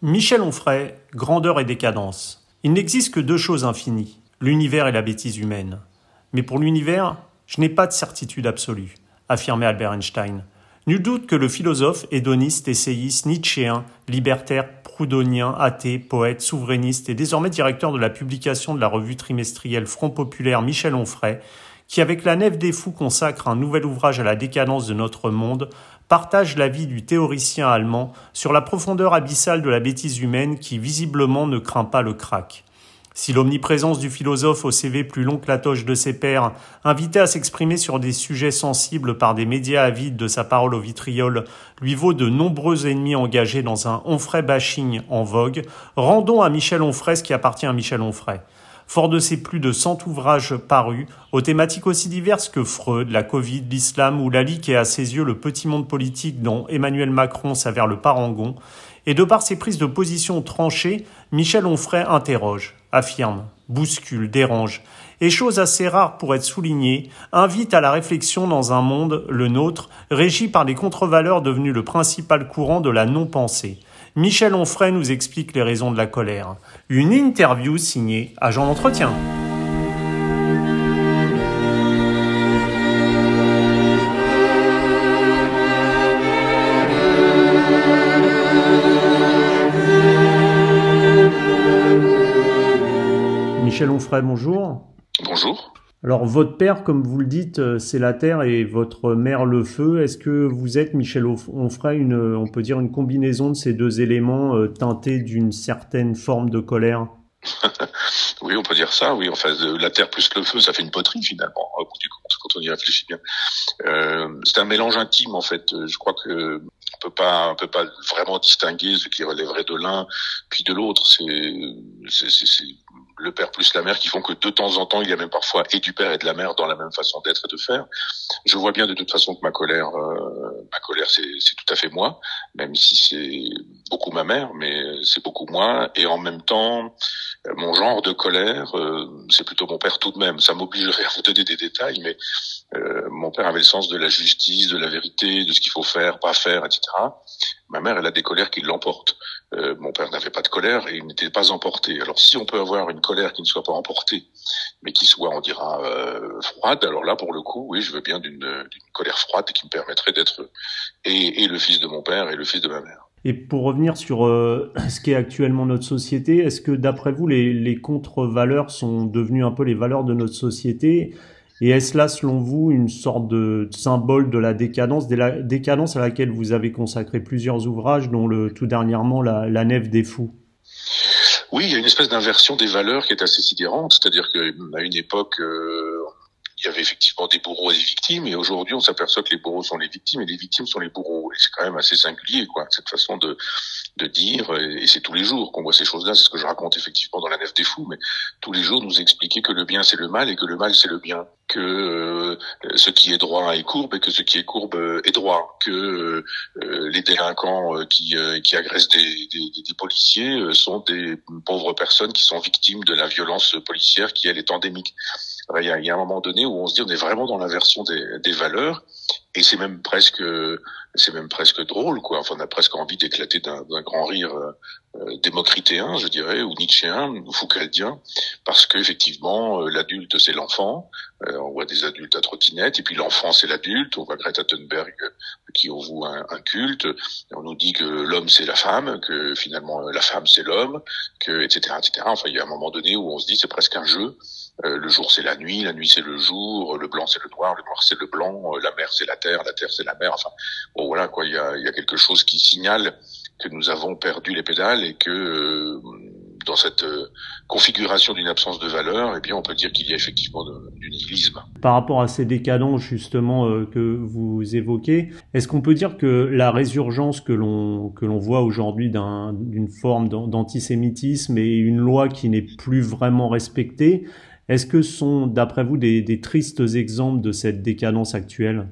Michel Onfray, grandeur et décadence. Il n'existe que deux choses infinies, l'univers et la bêtise humaine. Mais pour l'univers, je n'ai pas de certitude absolue, affirmait Albert Einstein. Nul doute que le philosophe, hédoniste, essayiste, nietzschéen, libertaire, proudhonien, athée, poète, souverainiste et désormais directeur de la publication de la revue trimestrielle Front Populaire Michel Onfray, qui avec la nef des fous consacre un nouvel ouvrage à la décadence de notre monde, partage l'avis du théoricien allemand sur la profondeur abyssale de la bêtise humaine qui visiblement ne craint pas le crack. Si l'omniprésence du philosophe au CV plus long que la toche de ses pairs, invité à s'exprimer sur des sujets sensibles par des médias avides de sa parole au vitriol, lui vaut de nombreux ennemis engagés dans un Onfray bashing en vogue, rendons à Michel Onfray ce qui appartient à Michel Onfray. Fort de ses plus de cent ouvrages parus, aux thématiques aussi diverses que Freud, la Covid, l'islam ou la est à ses yeux le petit monde politique dont Emmanuel Macron s'avère le parangon, et de par ses prises de position tranchées, Michel Onfray interroge, affirme, bouscule, dérange, et chose assez rare pour être soulignée, invite à la réflexion dans un monde, le nôtre, régi par des contre-valeurs devenues le principal courant de la non-pensée. Michel Onfray nous explique les raisons de la colère. Une interview signée Agent d'entretien. Michel Onfray, bonjour. Bonjour. Alors votre père, comme vous le dites, euh, c'est la terre et votre mère le feu. Est-ce que vous êtes, Michel Onfray, une, on peut dire une combinaison de ces deux éléments euh, teintés d'une certaine forme de colère? Oui, on peut dire ça. Oui, enfin, la terre plus le feu, ça fait une poterie finalement, quand on y réfléchit bien. Euh, c'est un mélange intime en fait. Je crois que on peut pas, on peut pas vraiment distinguer ce qui relèverait de l'un puis de l'autre. C'est, c'est, le père plus la mère qui font que de temps en temps, il y a même parfois et du père et de la mère dans la même façon d'être et de faire. Je vois bien de toute façon que ma colère, euh, ma colère, c'est, tout à fait moi, même si c'est beaucoup ma mère, mais c'est beaucoup moi. Et en même temps, mon genre de colère, euh, c'est plutôt mon père tout de même. Ça m'obligerait à vous donner des détails, mais euh, mon père avait le sens de la justice, de la vérité, de ce qu'il faut faire, pas faire, etc. Ma mère, elle a des colères qui l'emportent. Euh, mon père n'avait pas de colère et il n'était pas emporté. Alors si on peut avoir une colère qui ne soit pas emportée, mais qui soit, on dira, euh, froide, alors là, pour le coup, oui, je veux bien d'une colère froide qui me permettrait d'être et, et, le fils de mon père et le fils de ma mère. Et pour revenir sur euh, ce qu'est actuellement notre société, est-ce que d'après vous, les, les contre-valeurs sont devenues un peu les valeurs de notre société? Et est-ce là, selon vous, une sorte de symbole de la décadence, de la décadence à laquelle vous avez consacré plusieurs ouvrages, dont le tout dernièrement la, la Nef des Fous? Oui, il y a une espèce d'inversion des valeurs qui est assez sidérante. C'est-à-dire qu'à une époque, euh, il y avait effectivement des bourreaux et des victimes, et aujourd'hui on s'aperçoit que les bourreaux sont les victimes et les victimes sont les bourreaux. Et c'est quand même assez singulier, quoi, cette façon de, de dire, et c'est tous les jours qu'on voit ces choses-là, c'est ce que je raconte effectivement dans la nef des fous, mais tous les jours nous expliquer que le bien c'est le mal et que le mal c'est le bien, que euh, ce qui est droit est courbe et que ce qui est courbe euh, est droit, que euh, les délinquants qui, qui agressent des, des, des, policiers sont des pauvres personnes qui sont victimes de la violence policière qui elle est endémique. Il y, a, il y a un moment donné où on se dit on est vraiment dans l'inversion des, des valeurs et c'est même presque c'est même presque drôle quoi. Enfin on a presque envie d'éclater d'un grand rire euh, euh, démocritéen je dirais ou nietzschéen ou foucaldien parce que effectivement euh, l'adulte c'est l'enfant. On voit des adultes à trottinette et puis l'enfant c'est l'adulte. On voit Greta Thunberg qui on un, un, culte. On nous dit que l'homme c'est la femme que finalement la femme c'est l'homme que etc etc enfin il y a un moment donné où on se dit c'est presque un jeu. Euh, le jour c'est la nuit, la nuit c'est le jour, le blanc c'est le noir, le noir c'est le blanc, euh, la mer c'est la terre, la terre c'est la mer. Enfin, bon voilà quoi, il y a, quelque chose qui signale que nous avons perdu les pédales et que euh, dans cette configuration d'une absence de valeur, eh bien on peut dire qu'il y a effectivement du nihilisme. Par rapport à ces décadents justement que vous évoquez, est-ce qu'on peut dire que la résurgence que l'on que l'on voit aujourd'hui d'une forme d'antisémitisme et une loi qui n'est plus vraiment respectée est-ce que ce sont, d'après vous, des, tristes exemples de cette décadence actuelle?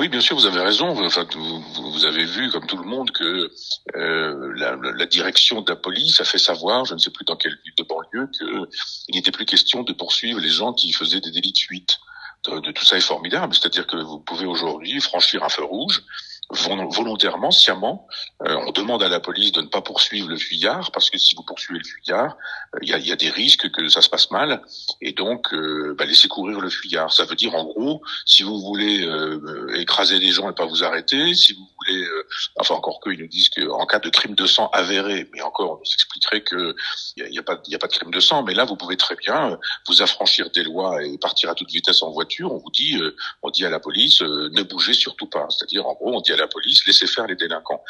Oui, bien sûr, vous avez raison. Enfin, vous, vous, avez vu, comme tout le monde, que euh, la, direction de la police a fait savoir, je ne sais plus dans quelle ville de banlieue, qu'il n'était plus question de poursuivre les gens qui faisaient des délits de fuite. De, de tout ça est formidable. C'est-à-dire que vous pouvez aujourd'hui franchir un feu rouge volontairement, sciemment, euh, on demande à la police de ne pas poursuivre le fuyard parce que si vous poursuivez le fuyard, euh, il y, a, y, a, des risques que ça se passe mal et donc euh, bah, laissez courir le fuyard. Ça veut dire en gros, si vous voulez écraser des gens et pas vous arrêter, si vous voulez, enfin encore que ils nous disent qu'en cas de crime de sang avéré, mais encore on nous expliquerait que il n'y a, a, pas y a pas de crime de sang, mais là vous pouvez très bien vous affranchir des lois et partir à toute vitesse en voiture. On vous dit, on dit à la police, ne bougez surtout pas. C'est-à-dire en gros, on dit à la police, laissez faire les délinquants.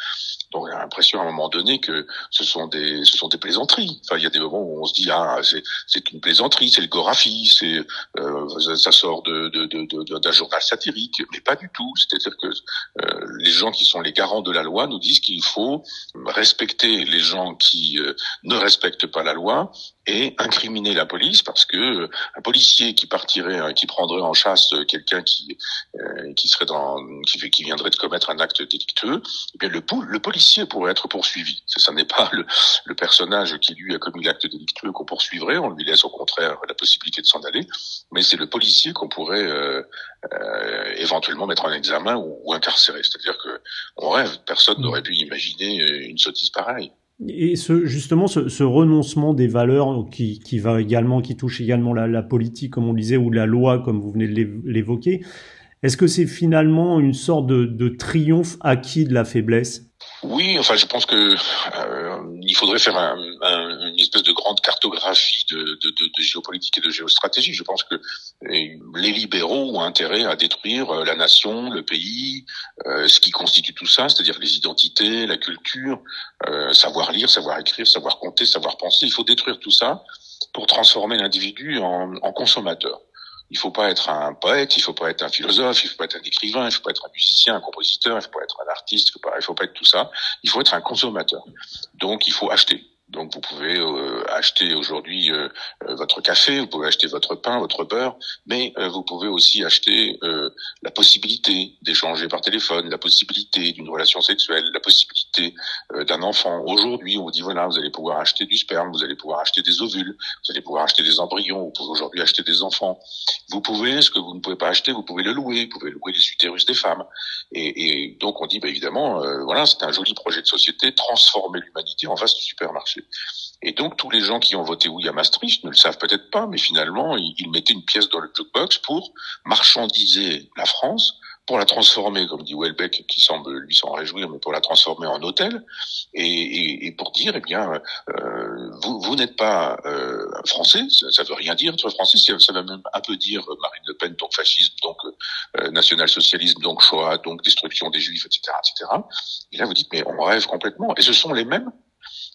Donc j'ai l'impression à un moment donné que ce sont des ce sont des plaisanteries. Enfin il y a des moments où on se dit ah c'est c'est une plaisanterie, c'est le Gorafi, c'est euh, ça, sort de de de d'un journal satirique, mais pas du tout. C'est-à-dire que euh, les gens qui sont les garants de la loi nous disent qu'il faut respecter les gens qui euh, ne respectent pas la loi et incriminer la police parce que un policier qui partirait, qui prendrait en chasse quelqu'un qui qui serait dans qui, qui viendrait de commettre un acte délictueux, eh bien le, le policier pourrait être poursuivi. Ça, n'est pas le, le, personnage qui lui a commis l'acte délictueux qu'on poursuivrait, on lui laisse au contraire la possibilité de s'en aller, mais c'est le policier qu'on pourrait euh, euh, éventuellement mettre en examen ou, ou incarcérer. C'est-à-dire que on rêve, personne mmh. n'aurait pu imaginer une sottise pareille. Et ce, justement, ce, ce, renoncement des valeurs qui, qui va également, qui touche également la, la, politique, comme on disait, ou la loi, comme vous venez de l'évoquer, est-ce que c'est finalement une sorte de, de triomphe acquis de la faiblesse? Oui, enfin, je pense que euh, il faudrait faire un, un, une espèce de grande cartographie de, de, de, de, géopolitique et de géostratégie. Je pense que les libéraux ont intérêt à détruire euh, la nation, le pays, euh, ce qui constitue tout ça, c'est-à-dire les identités, la culture, euh, savoir lire, savoir écrire, savoir compter, savoir penser. Il faut détruire tout ça pour transformer l'individu en, en consommateur. Il faut pas être un poète, il faut pas être un philosophe, il faut pas être un écrivain, il faut pas être un musicien, un compositeur, il faut pas être un artiste, il faut pas, faut pas être tout ça. Il faut être un consommateur. Donc il faut acheter. Donc vous pouvez euh, acheter aujourd'hui euh, euh, votre café, vous pouvez acheter votre pain, votre beurre, mais vous pouvez aussi acheter la possibilité d'échanger par téléphone, la possibilité d'une relation sexuelle, la possibilité d'un enfant. Aujourd'hui, on vous dit voilà, vous allez pouvoir acheter du sperme, vous allez pouvoir acheter des ovules, vous allez pouvoir acheter des embryons, vous pouvez aujourd'hui acheter des enfants. Vous pouvez, ce que vous ne pouvez pas acheter, vous pouvez le louer, vous pouvez louer les utérus des femmes. Et, et donc on dit bah, évidemment, voilà, c'est un joli projet de société, transformer l'humanité en vaste supermarché. Et donc tous les gens qui ont voté oui à Maastricht ne le savent peut-être pas, mais finalement ils, mettaient une pièce dans le jukebox pour marchandiser la France, pour la transformer, comme dit Welbeck, qui semble lui s'en réjouir, mais pour la transformer en hôtel, et, pour dire, eh bien, euh, vous, n'êtes pas euh, français, ça, ne veut rien dire être français, ça, veut même un peu dire Marine Le Pen, donc fascisme, donc euh, national-socialisme, donc Shoah, donc destruction des Juifs, etc., etc. Et là vous dites, mais on rêve complètement, et ce sont les mêmes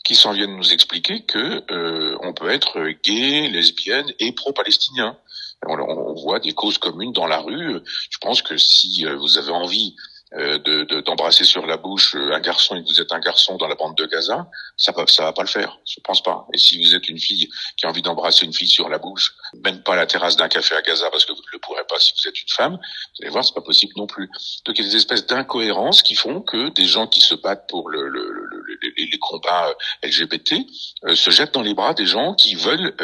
qui s'en viennent nous expliquer que euh, on peut être gay, lesbienne et pro-palestinien. On, voit des causes communes dans la rue. Je pense que si euh, vous avez envie euh, de, d'embrasser sur la bouche un garçon et que vous êtes un garçon dans la bande de Gaza, ça va, ça va pas le faire. Je pense pas. Et si vous êtes une fille qui a envie d'embrasser une fille sur la bouche, même pas à la terrasse d'un café à Gaza parce que vous ne le pourrez pas si vous êtes une femme, vous allez voir, c'est pas possible non plus. Donc il y a des espèces d'incohérences qui font que des gens qui se battent pour le, les, combats euh, LGBT se jettent dans les bras des gens qui veulent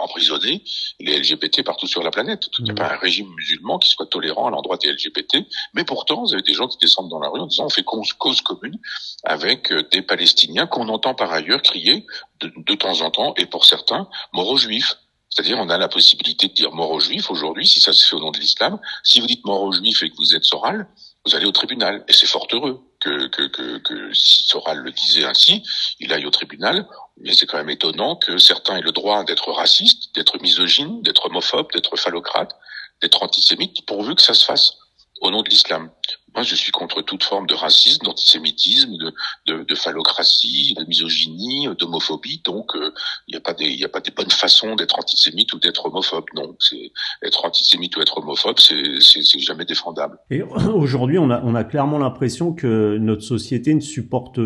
emprisonner les LGBT partout sur la planète. Il n'y a mmh. pas un régime musulman qui soit tolérant à l'endroit des LGBT, mais pourtant, vous avez des gens qui descendent dans la rue en disant on fait cause, commune avec euh, des Palestiniens qu'on entend par ailleurs crier de, de temps en temps, et pour certains, mort aux juifs. C'est-à-dire, on a la possibilité de dire mort aux juifs aujourd'hui, si ça se fait au nom de l'islam. Si vous dites mort aux juifs et que vous êtes Soral, vous allez au tribunal. Et c'est fort heureux que, si Soral le disait ainsi, il aille au tribunal. Mais c'est quand même étonnant que certains aient le droit d'être racistes, d'être misogynes, d'être homophobes, d'être phallocrates, d'être antisémites, pourvu que ça se fasse au nom de l'islam. Moi, je suis contre toute forme de racisme, d'antisémitisme, de, de, de, phallocratie, de misogynie, d'homophobie. Donc, il euh, n'y a pas des, il a pas des bonnes façons d'être antisémite ou d'être homophobe. Non, c'est être antisémite ou être homophobe, c'est, c'est, jamais défendable. Et aujourd'hui, on a, on a clairement l'impression que notre société ne supporte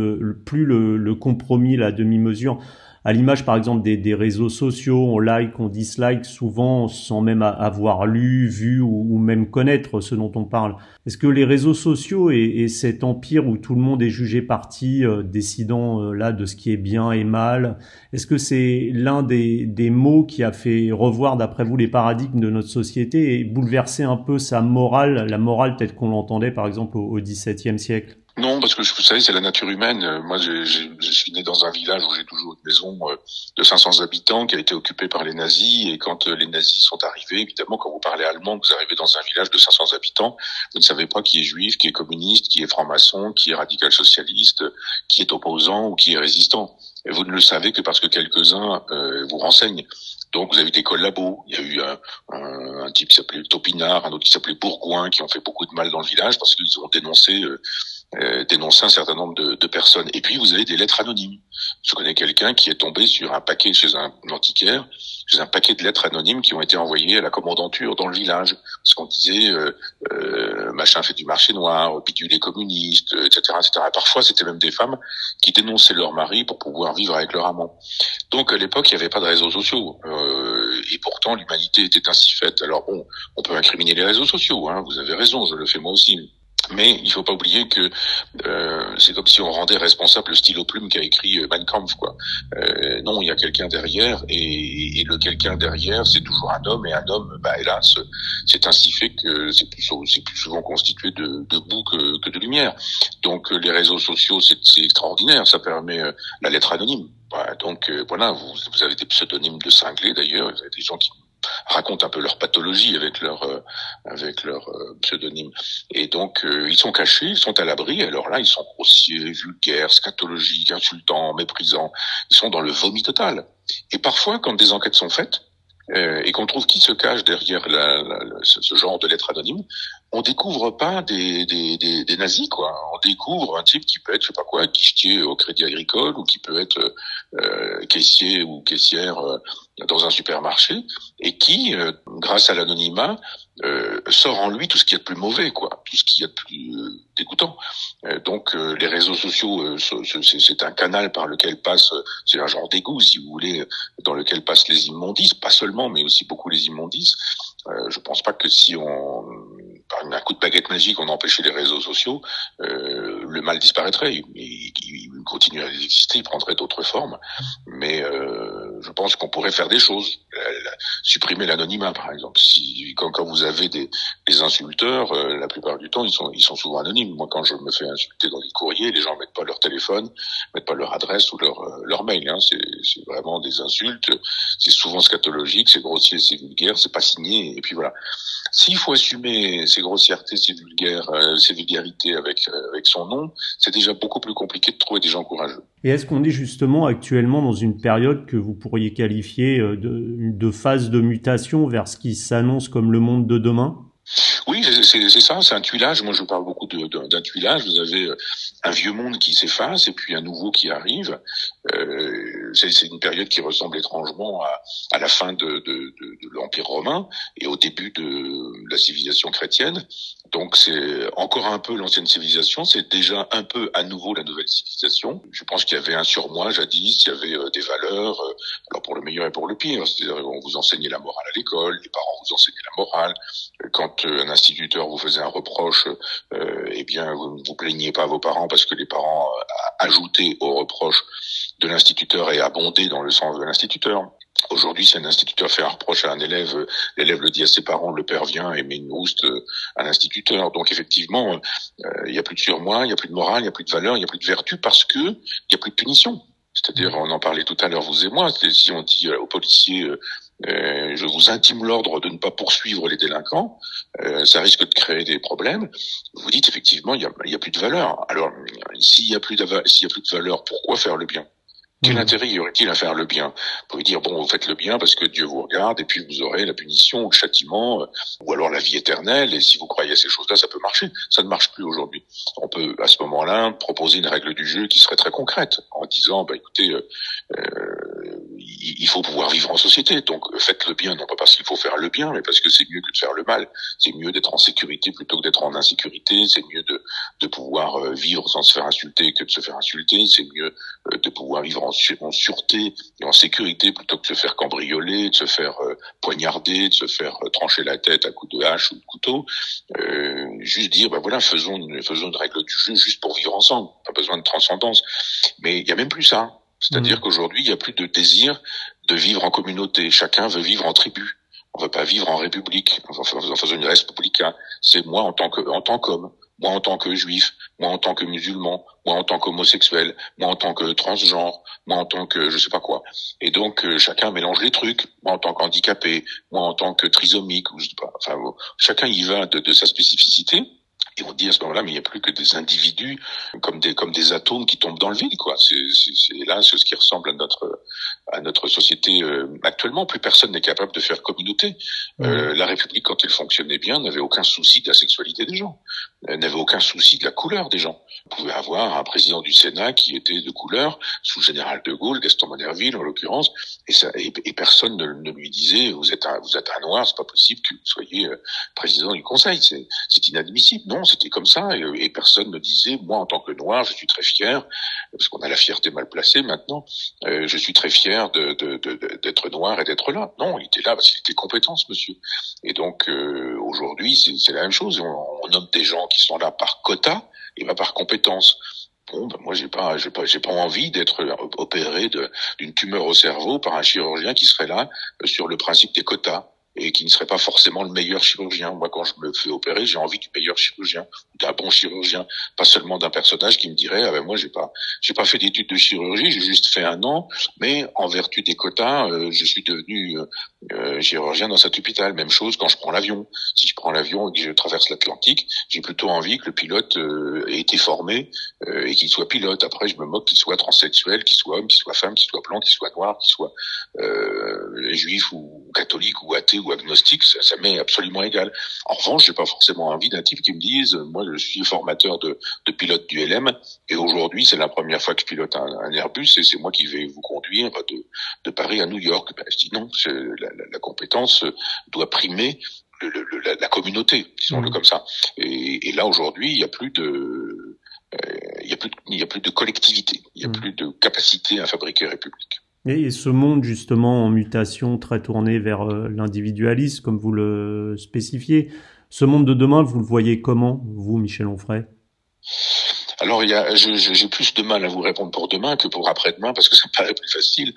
plus le, le compromis, la demi-mesure. À l'image par exemple des, réseaux sociaux, on like, on dislike souvent sans même avoir lu, vu ou, même connaître ce dont on parle. Est-ce que les réseaux sociaux et, et, cet empire où tout le monde est jugé parti, euh, décidant euh, là de ce qui est bien et mal, est-ce que c'est l'un des, des mots qui a fait revoir d'après vous les paradigmes de notre société et bouleverser un peu sa morale, la morale telle qu'on l'entendait par exemple au XVIIe siècle? Non, parce que vous savez, c'est la nature humaine. Euh, moi, je, je, suis né dans un village où j'ai toujours une maison euh, de 500 habitants qui a été occupée par les nazis. Et quand euh, les nazis sont arrivés, évidemment, quand vous parlez allemand, vous arrivez dans un village de 500 habitants, vous ne savez pas qui est juif, qui est communiste, qui est franc-maçon, qui est radical socialiste, qui est opposant ou qui est résistant. Et vous ne le savez que parce que quelques-uns vous renseignent. Donc vous avez des collabos. Il y a eu un, un, un type qui s'appelait Topinard, un autre qui s'appelait Bourgoin, qui ont fait beaucoup de mal dans le village parce qu'ils ont dénoncé euh, dénoncer un certain nombre de, de, personnes. Et puis vous avez des lettres anonymes. Je connais quelqu'un qui est tombé sur un paquet chez un antiquaire, chez un paquet de lettres anonymes qui ont été envoyées à la commandanture dans le village, parce qu'on disait euh, euh, machin fait du marché noir, bidule les communistes, etc., etc. parfois c'était même des femmes qui dénonçaient leur mari pour pouvoir vivre avec leur amant. Donc à l'époque il n'y avait pas de réseaux sociaux, euh, et pourtant l'humanité était ainsi faite. Alors bon, on peut incriminer les réseaux sociaux, hein, vous avez raison, je le fais moi aussi. Mais il faut pas oublier que euh, c'est comme si on rendait responsable le stylo plume qui a écrit euh, Mein Kampf, quoi. Euh, non, il y a quelqu'un derrière, et, et le quelqu'un derrière, c'est toujours un homme, et un homme, bah, hélas, c'est ainsi fait que c'est plus, plus souvent constitué de, de boue que, que, de lumière. Donc les réseaux sociaux, c'est, extraordinaire, ça permet la lettre anonyme. donc voilà, vous, vous avez des pseudonymes de cinglés d'ailleurs, des gens qui racontent un peu leur pathologie avec leur euh, avec leur euh, pseudonyme. Et donc euh, ils sont cachés, ils sont à l'abri. Alors là, ils sont grossiers, vulgaires, scatologiques, insultants, méprisants. Ils sont dans le vomi total. Et parfois, quand des enquêtes sont faites, euh, et qu'on trouve qui se cache derrière la, la, ce genre de lettres anonymes, on découvre pas des, des, des, nazis quoi. On découvre un type qui peut être je sais pas quoi guichetier au Crédit Agricole ou qui peut être euh, caissier ou caissière euh, dans un supermarché et qui, euh, grâce à l'anonymat, euh, sort en lui tout ce qui est de plus mauvais, quoi, tout ce qui est de plus euh, dégoûtant. donc les réseaux sociaux, c'est un canal par lequel passe, c'est un genre d'égout, si vous voulez, dans lequel passent les immondices, pas seulement, mais aussi beaucoup les immondices. je pense pas que si on par un coup de baguette magique, on empêchait les réseaux sociaux, euh, le mal disparaîtrait. Il, il, il continuerait à exister, il prendrait d'autres formes. Mais euh, je pense qu'on pourrait faire des choses. supprimer l'anonymat, par exemple. Si quand, vous avez des, insulteurs, euh, la plupart du temps, ils sont ils sont souvent anonymes. Moi, quand je me fais insulter dans des courriers, les gens mettent pas leur téléphone, mettent pas leur adresse ou leur euh, leur mail. Hein. C'est vraiment des insultes. C'est souvent scatologique, c'est grossier, c'est vulgaire, c'est pas signé. Et puis voilà. S'il faut assumer ces grossièretés, ces vulgaires, euh, ces vulgarités avec euh, avec son nom, c'est déjà beaucoup plus compliqué de trouver des gens courageux. Et est-ce qu'on est justement actuellement dans une période que vous pourriez qualifier euh, de, phase de mutation vers ce qui s'annonce comme le monde de demain? Oui, c'est ça, c'est un tuilage. Moi, je parle beaucoup d'un tuilage. Vous avez un vieux monde qui s'efface et puis un nouveau qui arrive. Euh, c'est une période qui ressemble étrangement à, à la fin de, de, de, de l'Empire romain et au début de la civilisation chrétienne. Donc c'est encore un peu l'ancienne civilisation, c'est déjà un peu à nouveau la nouvelle civilisation. Je pense qu'il y avait un surmoi jadis, il y avait euh, des valeurs, euh, alors pour le meilleur et pour le pire. C'est-à-dire on vous enseignait la morale à l'école, les parents vous enseignaient la morale. Quand un instituteur vous faisait un reproche, eh bien vous ne vous plaignez pas à vos parents parce que les parents ajoutaient au reproche de l'instituteur et abondé dans le sens de l'instituteur. Aujourd'hui, si un instituteur fait un reproche à un élève, l'élève le dit à ses parents, le père vient et met une houste à l'instituteur. Donc effectivement, euh, il n'y a plus de surmoi, il n'y a plus de morale, il n'y a plus de valeur, il n'y a plus de vertu parce que il n'y a plus de punition. C'est-à-dire, on en parlait tout à l'heure, vous et moi, si on dit aux policiers, euh, euh, je vous intime l'ordre de ne pas poursuivre les délinquants, ça risque de créer des problèmes. Vous dites effectivement, il n'y a, y a, plus de valeur. Alors, s'il n'y a plus de y a plus de valeur, pourquoi faire le bien? Quel mmh. intérêt y aurait-il à faire le bien? Vous pouvez dire, bon, vous faites le bien parce que Dieu vous regarde et puis vous aurez la punition ou le châtiment euh, ou alors la vie éternelle et si vous croyez à ces choses-là, ça peut marcher. Ça ne marche plus aujourd'hui. On peut à ce moment-là proposer une règle du jeu qui serait très concrète en disant, bah, écoutez, euh, euh il faut pouvoir vivre en société. Donc faites le bien, non pas parce qu'il faut faire le bien, mais parce que c'est mieux que de faire le mal. C'est mieux d'être en sécurité plutôt que d'être en insécurité. C'est mieux de, de pouvoir euh, vivre sans se faire insulter que de se faire insulter. C'est mieux de pouvoir vivre en, sûreté et en sécurité plutôt que de se faire cambrioler, de se faire euh, poignarder, de se faire euh, trancher la tête à coups de hache ou de couteau. Euh, juste dire, ben voilà, faisons une, faisons une règle du jeu juste pour vivre ensemble. Pas besoin de transcendance. Mais il y a même plus ça. C'est-à-dire mmh. qu'aujourd'hui, il n'y a plus de désir de vivre en communauté. Chacun veut vivre en tribu. On veut pas vivre en république, en faisant une république. C'est moi en tant que en tant qu'homme, moi en tant que juif, moi en tant que musulman, moi en tant qu'homosexuel, moi en tant que transgenre, moi en tant que je sais pas quoi. Et donc euh, chacun mélange les trucs. Moi en tant qu'handicapé, moi en tant que trisomique, ou je sais pas. Enfin, chacun y va de, de sa spécificité. Et on dit à ce moment-là, mais il n'y a plus que des individus comme des comme des atomes qui tombent dans le vide, quoi. C'est là c'est ce qui ressemble à notre à notre société euh, actuellement. Plus personne n'est capable de faire communauté. Euh, la République, quand elle fonctionnait bien, n'avait aucun souci de la sexualité des gens, elle n'avait aucun souci de la couleur des gens. Vous pouvez avoir un président du Sénat qui était de couleur, sous le général de Gaulle, Gaston Monerville en l'occurrence, et, ça, et, personne ne, ne, lui disait vous êtes un, vous êtes un noir, c'est pas possible que vous soyez euh, président du Conseil, c'est inadmissible. Non, c'était comme ça, et, personne ne disait moi en tant que noir, je suis très fier, parce qu'on a la fierté mal placée maintenant, euh, je suis très fier d'être de, de, noir et d'être là. Non, il était là parce qu'il était compétent, ce monsieur. Et donc euh, aujourd'hui, c'est la même chose. On, on nomme des gens qui sont là par quota et pas par compétence. Bon, ben moi j'ai pas, j'ai pas, j'ai pas envie d'être opéré d'une tumeur au cerveau par un chirurgien qui serait là euh, sur le principe des quotas et qui ne serait pas forcément le meilleur chirurgien. Moi, quand je me fais opérer, j'ai envie du meilleur chirurgien, d'un bon chirurgien, pas seulement d'un personnage qui me dirait ah ben moi j'ai pas j'ai pas fait d'études de chirurgie, j'ai juste fait un an, mais en vertu des quotas, euh, je suis devenu euh, euh, chirurgien dans cet hôpital. Même chose quand je prends l'avion. Si je prends l'avion et que je traverse l'Atlantique, j'ai plutôt envie que le pilote ait été formé et qu'il soit pilote. Après, je me moque qu'il soit transsexuel, qu'il soit homme, qu'il soit femme, qu'il soit blanc, qu'il soit noir, qu'il soit juif ou catholique ou athée ou agnostique, ça, ça m'est absolument égal. En revanche, j'ai pas forcément envie d'un type qui me dise, moi je suis formateur de, de pilote du LM et aujourd'hui c'est la première fois que je pilote un, Airbus et c'est moi qui vais vous conduire de, de Paris à New York. Ben, je dis non, la, la, la compétence doit primer le, le, la, la, communauté, disons-le mmh. comme ça. Et, et là aujourd'hui, il n'y a plus de euh, il y a plus il y a plus de collectivité, il y a mmh. plus de capacité à fabriquer république. Et ce monde justement en mutation très tourné vers euh, l'individualisme, comme vous le spécifiez, ce monde de demain, vous le voyez comment, vous, Michel Onfray alors, il y a, j'ai plus de mal à vous répondre pour demain que pour après-demain parce que ça me paraît plus facile.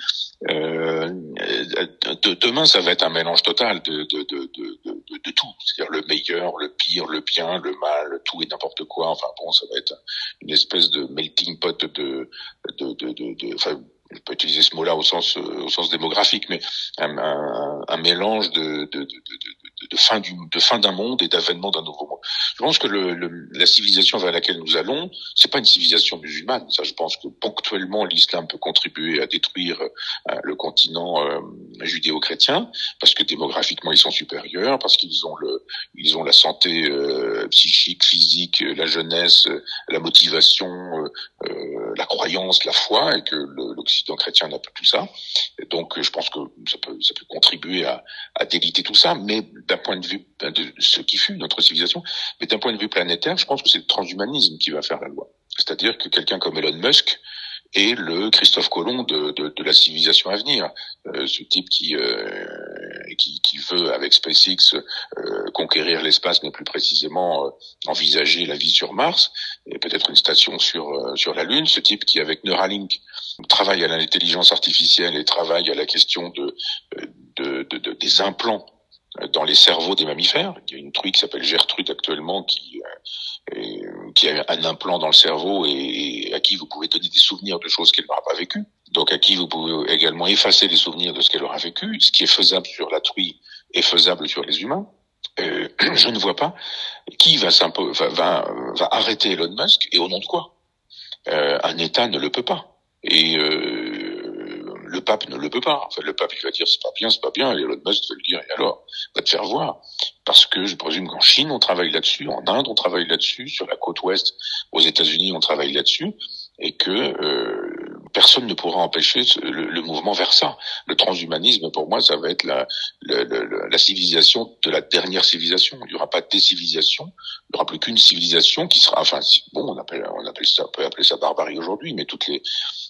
Euh, de, demain, ça va être un mélange total de, de, de, de, de tout, c'est-à-dire le meilleur, le pire, le bien, le mal, tout et n'importe quoi. Enfin bon, ça va être une espèce de melting pot de, de, de, de enfin, je peux utiliser ce mot-là au sens au sens démographique, mais un, un, un mélange de, de, de, de, fin du de fin d'un monde et d'avènement d'un nouveau monde. Je pense que le, le, la civilisation vers laquelle nous allons, c'est pas une civilisation musulmane. Ça, je pense que ponctuellement l'islam peut contribuer à détruire euh, le continent euh, judéo-chrétien parce que démographiquement ils sont supérieurs, parce qu'ils ont le ils ont la santé euh, psychique, physique, la jeunesse, la motivation, la croyance, la foi, et que l'Occident chrétien n'a pas tout ça. Donc, je pense que ça peut, ça peut contribuer à, à déliter tout ça, mais d'un point de vue de ce qui fut notre civilisation, mais d'un point de vue planétaire, je pense que c'est le transhumanisme qui va faire la loi. C'est-à-dire que quelqu'un comme Elon Musk est le Christophe Colomb de, de, de la civilisation à venir. Euh, ce type qui, euh, qui, qui veut avec SpaceX euh, conquérir l'espace, mais plus précisément euh, envisager la vie sur Mars et peut-être une station sur euh, sur la Lune. Ce type qui avec Neuralink travaille à l'intelligence artificielle et travaille à la question de, de, de des implants dans les cerveaux des mammifères. Il y a une truie qui s'appelle Gertrude actuellement qui euh, qui a un implant dans le cerveau et, à qui vous pouvez donner des souvenirs de choses qu'elle n'aura pas vécues. Donc à qui vous pouvez également effacer les souvenirs de ce qu'elle aura vécu. Ce qui est faisable sur la truie est faisable sur les humains. Euh, je ne vois pas qui va, arrêter Elon Musk et au nom de quoi? Euh, un État ne le peut pas. Et le pape ne le peut pas. Enfin, le pape, il va dire c'est pas bien, c'est pas bien. Et Elon Musk va lui dire et alors, va te faire voir. Parce que je présume qu'en Chine, on travaille là-dessus, en Inde, on travaille là-dessus, sur la côte ouest, aux États-Unis, on travaille là-dessus, et que euh, personne ne pourra empêcher le, mouvement vers ça. Le transhumanisme, pour moi, ça va être la, la, la, civilisation de la dernière civilisation. Il n'y aura pas de décivilisation, il n'y aura plus qu'une civilisation qui sera, enfin, bon, on appelle, on appelle ça, on peut appeler ça barbarie aujourd'hui, mais toutes les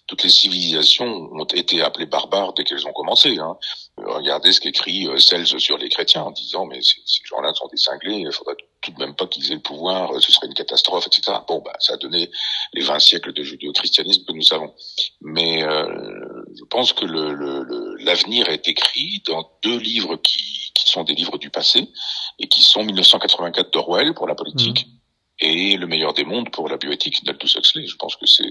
toutes les civilisations ont été appelées barbares dès qu'elles ont commencé. Hein. Regardez ce qu'écrit euh, Cels sur les chrétiens en disant mais ces, gens-là sont des cinglés, il faudrait tout de même pas qu'ils aient le pouvoir, ce serait une catastrophe, etc. Bon, bah, ça a donné les 20 siècles de judéo-christianisme que nous savons. Mais euh, je pense que l'avenir le, est écrit dans deux livres qui, qui, sont des livres du passé et qui sont 1984 d'Orwell pour la politique. Mmh et Le meilleur des mondes pour la bioéthique d'Aldous Huxley. Je pense que ce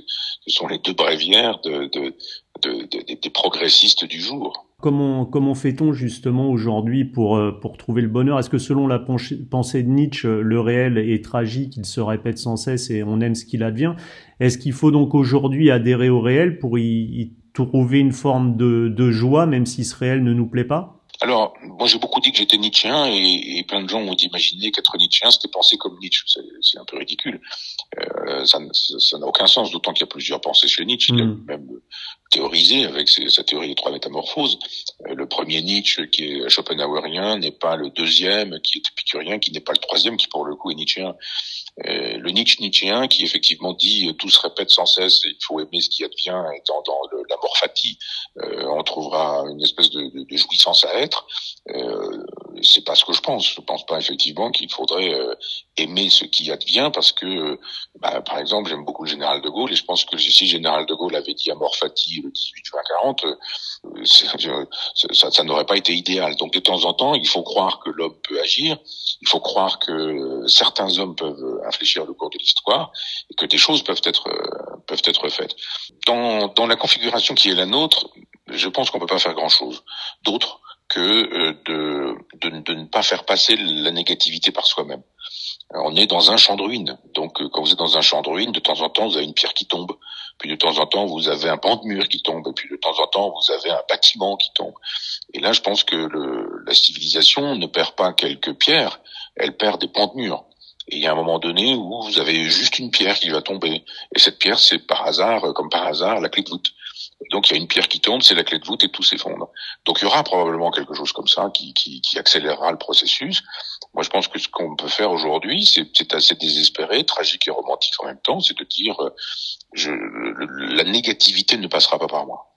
sont les deux bréviaires de, de, de, des progressistes du jour. Comment, comment fait-on justement aujourd'hui pour, euh, pour trouver le bonheur? Est-ce que selon la pensée de Nietzsche, le réel est tragique, il se répète sans cesse et on aime ce qu'il advient? Est-ce qu'il faut donc aujourd'hui adhérer au réel pour y, y trouver une forme de, de joie, même si ce réel ne nous plaît pas? Alors, moi j'ai beaucoup dit que j'étais Nietzschean et, et, plein de gens ont imaginé qu'être Nietzschean c'était penser comme Nietzsche. C'est un peu ridicule. Euh, ça n'a aucun sens, d'autant qu'il y a plusieurs pensées chez Nietzsche. Il a mm. même théorisé avec sa théorie des trois métamorphoses. Euh, le premier Nietzsche qui est schopenhauerien n'est pas le deuxième qui est épicurien, qui n'est pas le troisième qui pour le coup est Nietzschean. Euh, le Nietzsche nietzschéen qui effectivement dit euh, tout se répète sans cesse, il faut aimer ce qui advient, dans, dans le, on trouvera une espèce de, jouissance à être. Euh, c'est pas ce que je pense. Je pense pas effectivement qu'il faudrait aimer ce qui advient parce que, bah, par exemple, j'aime beaucoup le général de Gaulle et je pense que si le général de Gaulle avait dit à le 18 20 40, ça, ça n'aurait pas été idéal. Donc de temps en temps, il faut croire que l'homme peut agir, il faut croire que certains hommes peuvent infléchir le cours de l'histoire et que des choses peuvent être euh, peuvent être faites. Dans, dans la configuration qui est la nôtre, je pense qu'on peut pas faire grand chose d'autre que euh, de, de, de, ne pas faire passer la négativité par soi-même. On est dans un champ de ruines. Donc, euh, quand vous êtes dans un champ de ruines, de temps en temps, vous avez une pierre qui tombe. Puis de temps en temps, vous avez un pan de mur qui tombe. Et puis de temps en temps, vous avez un bâtiment qui tombe. Et là, je pense que le, la civilisation ne perd pas quelques pierres, elle perd des pans de murs. Et il y a un moment donné où vous avez juste une pierre qui va tomber. Et cette pierre, c'est par hasard, comme par hasard, la clé de voûte. Donc il y a une pierre qui tombe, c'est la clé de voûte et tout s'effondre. Donc il y aura probablement quelque chose comme ça qui, qui, qui accélérera le processus. Moi, je pense que ce qu'on peut faire aujourd'hui, c'est assez désespéré, tragique et romantique en même temps, c'est de dire euh, je, la négativité ne passera pas par moi.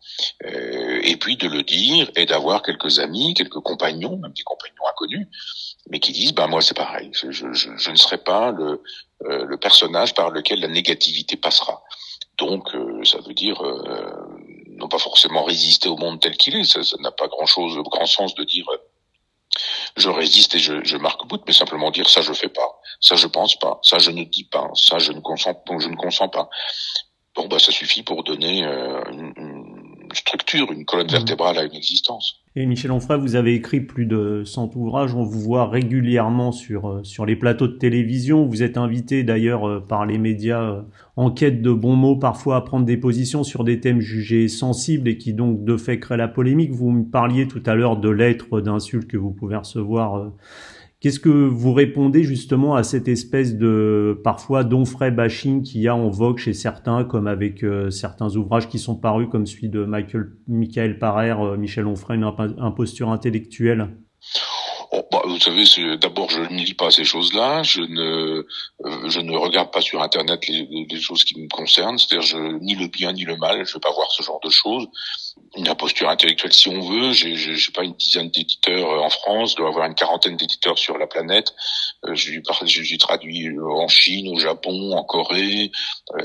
Euh, et puis de le dire et d'avoir quelques amis, quelques compagnons, même des compagnons inconnus, mais qui disent, ben moi c'est pareil, je, je, je, ne serai pas le, euh, le personnage par lequel la négativité passera. Donc euh, ça veut dire euh, non pas forcément résister au monde tel qu'il est, ça n'a pas grand chose, grand sens de dire je résiste et je, marque bout, mais simplement dire ça je fais pas, ça je pense pas, ça je ne dis pas, ça je ne consens, je ne consens pas. Bon bah ça suffit pour donner une, une structure, une colonne mmh. vertébrale à une existence. Et Michel Onfray, vous avez écrit plus de 100 ouvrages, on vous voit régulièrement sur, euh, sur les plateaux de télévision, vous êtes invité d'ailleurs euh, par les médias euh, en quête de bons mots, parfois à prendre des positions sur des thèmes jugés sensibles et qui donc de fait créent la polémique. Vous me parliez tout à l'heure de lettres, d'insultes que vous pouvez recevoir Qu'est-ce que vous répondez justement à cette espèce de parfois d'onfray bashing qu'il y a en vogue chez certains, comme avec euh, certains ouvrages qui sont parus, comme celui de Michael, Michael Parer, euh, Michel Onfray, une imposture intellectuelle? Oh, bah, vous savez, d'abord, je ne lis pas ces choses-là. Je ne, euh, je ne regarde pas sur Internet les, choses qui me concernent. C'est-à-dire, ni le bien ni le mal. Je ne veux pas voir ce genre de choses. Une imposture intellectuelle, si on veut. J'ai, je sais pas, une dizaine d'éditeurs euh, en France. Je dois avoir une quarantaine d'éditeurs sur la planète. Euh, j'ai, j'ai traduit en Chine, au Japon, en Corée,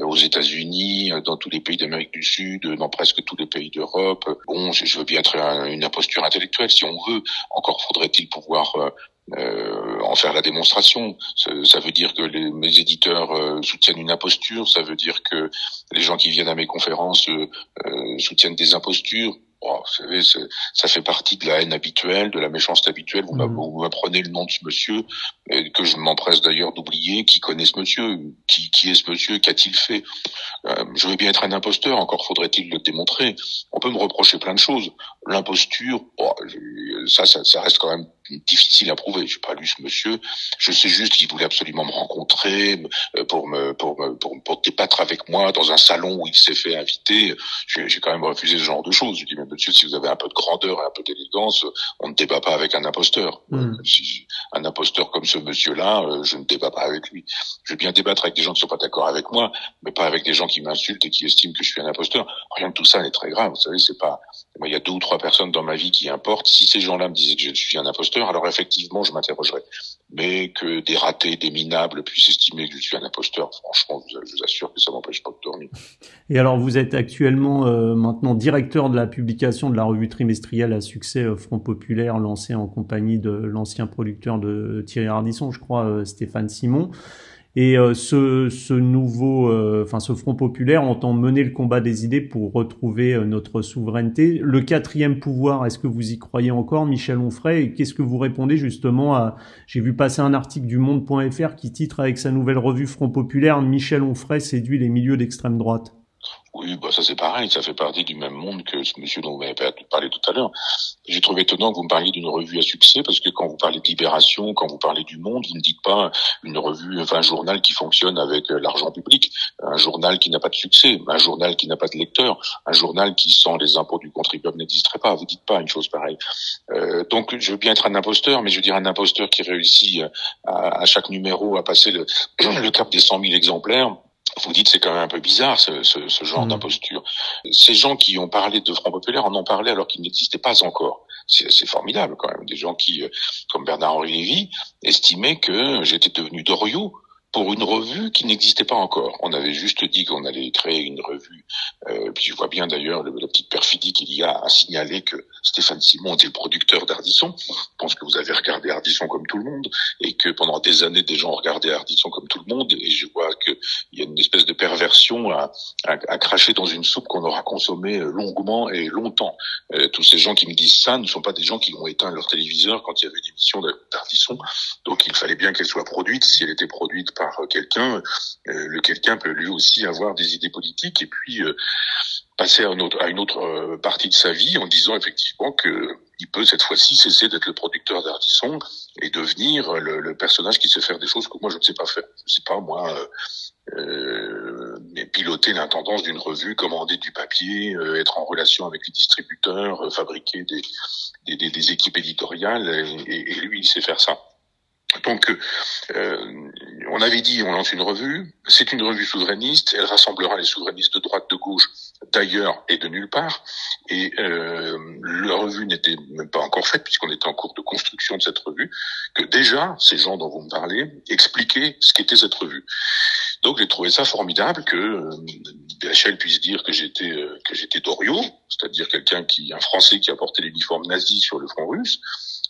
aux États-Unis, dans tous les pays d'Amérique du Sud, dans presque tous les pays d'Europe. Bon, je, je veux bien être une imposture intellectuelle, si on veut. Encore faudrait-il pouvoir euh, euh, en faire la démonstration. Ça, veut dire que les, mes éditeurs euh, soutiennent une imposture, ça veut dire que les gens qui viennent à mes conférences soutiennent des impostures. vous savez, ça fait partie de la haine habituelle, de la méchanceté habituelle. Vous mmh. m'apprenez le nom de ce monsieur, que je m'empresse d'ailleurs d'oublier. Qui connaît ce monsieur qui, qui est ce monsieur? Qu'a-t-il fait? Je veux bien être un imposteur, encore faudrait-il le démontrer. On peut me reprocher plein de choses. l'imposture, ça, ça, ça, reste quand même difficile à prouver. J'ai pas lu ce monsieur. Je sais juste qu'il voulait absolument me rencontrer euh, pour me pour me pour, pour débattre avec moi dans un salon où il s'est fait inviter. J'ai quand même refusé ce genre de choses. Je dis mais monsieur, si vous avez un peu de grandeur et un peu d'élégance, on ne débat pas avec un imposteur. Hmm. un imposteur comme ce monsieur-là, euh, je ne débat pas avec lui. Je vais bien débattre avec des gens qui sont pas d'accord avec moi, mais pas avec des gens qui m'insultent et qui estiment que je suis un imposteur. Rien de tout ça n'est très grave. Vous savez, c'est pas. Moi, il y a deux ou trois personnes dans ma vie qui importent. Si ces gens-là me disaient que je suis un imposteur, alors effectivement, je m'interrogerais. Mais que des ratés, des minables puissent estimer que je suis un imposteur, franchement, je vous assure que ça m'empêche pas de dormir. Et alors, vous êtes actuellement euh, maintenant directeur de la publication de la revue trimestrielle à succès euh, Front Populaire, lancée en compagnie de l'ancien producteur de Thierry Ardisson, je crois, euh, Stéphane Simon. Et euh, ce, ce, nouveau, euh, enfin ce Front populaire entend mener le combat des idées pour retrouver euh, notre souveraineté. Le quatrième pouvoir, est-ce que vous y croyez encore, Michel Onfray? Et qu'est-ce que vous répondez justement à J'ai vu passer un article du Monde.fr qui titre avec sa nouvelle revue Front populaire Michel Onfray séduit les milieux d'extrême droite. Oui, bah ça c'est pareil, ça fait partie du même monde que ce monsieur dont vous m'avez parlé tout à l'heure. J'ai trouvé étonnant que vous me parliez d'une revue à succès parce que quand vous parlez de Libération, quand vous parlez du Monde, vous ne dites pas une revue, enfin un journal qui fonctionne avec euh, l'argent public, un journal qui n'a pas de succès, un journal qui n'a pas de lecteur, un journal qui sans les impôts du contribuable n'existerait pas. Vous dites pas une chose pareille. Euh, donc je veux bien être un imposteur, mais je veux dire un imposteur qui réussit euh, à, à chaque numéro à passer le, le cap des 100 000 exemplaires vous dites c'est quand même un peu bizarre ce, ce, ce genre mm. d'imposture. Ces gens qui ont parlé de Front Populaire en ont parlé alors qu'ils n'existaient pas encore. C'est formidable quand même. Des gens qui, euh, comme Bernard-Henri Lévy, estimaient que j'étais devenu Doriot pour une revue qui n'existait pas encore. On avait juste dit qu'on allait créer une revue. Euh, puis je vois bien d'ailleurs la petite perfidie qu'il y a à signaler que Stéphane Simon était le producteur d'Ardisson. Je pense que vous avez regardé Ardisson comme tout le monde et que pendant des années des gens ont regardé Ardisson comme tout le monde. Et je vois qu'il y a une espèce de perversion à, à, à cracher dans une soupe qu'on aura consommée longuement et longtemps. Euh, tous ces gens qui me disent ça ne sont pas des gens qui ont éteint leur téléviseur quand il y avait une émission d'Ardisson. Donc il fallait bien qu'elle soit produite. Si elle était produite par quelqu'un, euh, le quelqu'un peut lui aussi avoir des idées politiques et puis euh, passer à, une autre euh, partie de sa vie en disant effectivement que il peut cette fois-ci cesser d'être le producteur d'Ardisson et devenir le, personnage qui sait faire des choses que moi je ne sais pas faire. Je sais pas moi. Piloter l'intendance d'une revue, commander du papier, être en relation avec les distributeurs, fabriquer des, équipes éditoriales, et, lui, il sait faire ça. Donc, euh, on avait dit, on lance une revue. C'est une revue souverainiste. Elle rassemblera les souverainistes de droite, de gauche, d'ailleurs et de nulle part. Et euh, la revue n'était même pas encore faite puisqu'on était en cours de construction de cette revue. Que déjà, ces gens dont vous me parlez expliquaient ce qu'était cette revue. Donc, j'ai trouvé ça formidable que euh, BHL puisse dire que j'étais euh, que j'étais Doriot, c'est-à-dire quelqu'un qui, un Français qui a porté l'uniforme nazi sur le front russe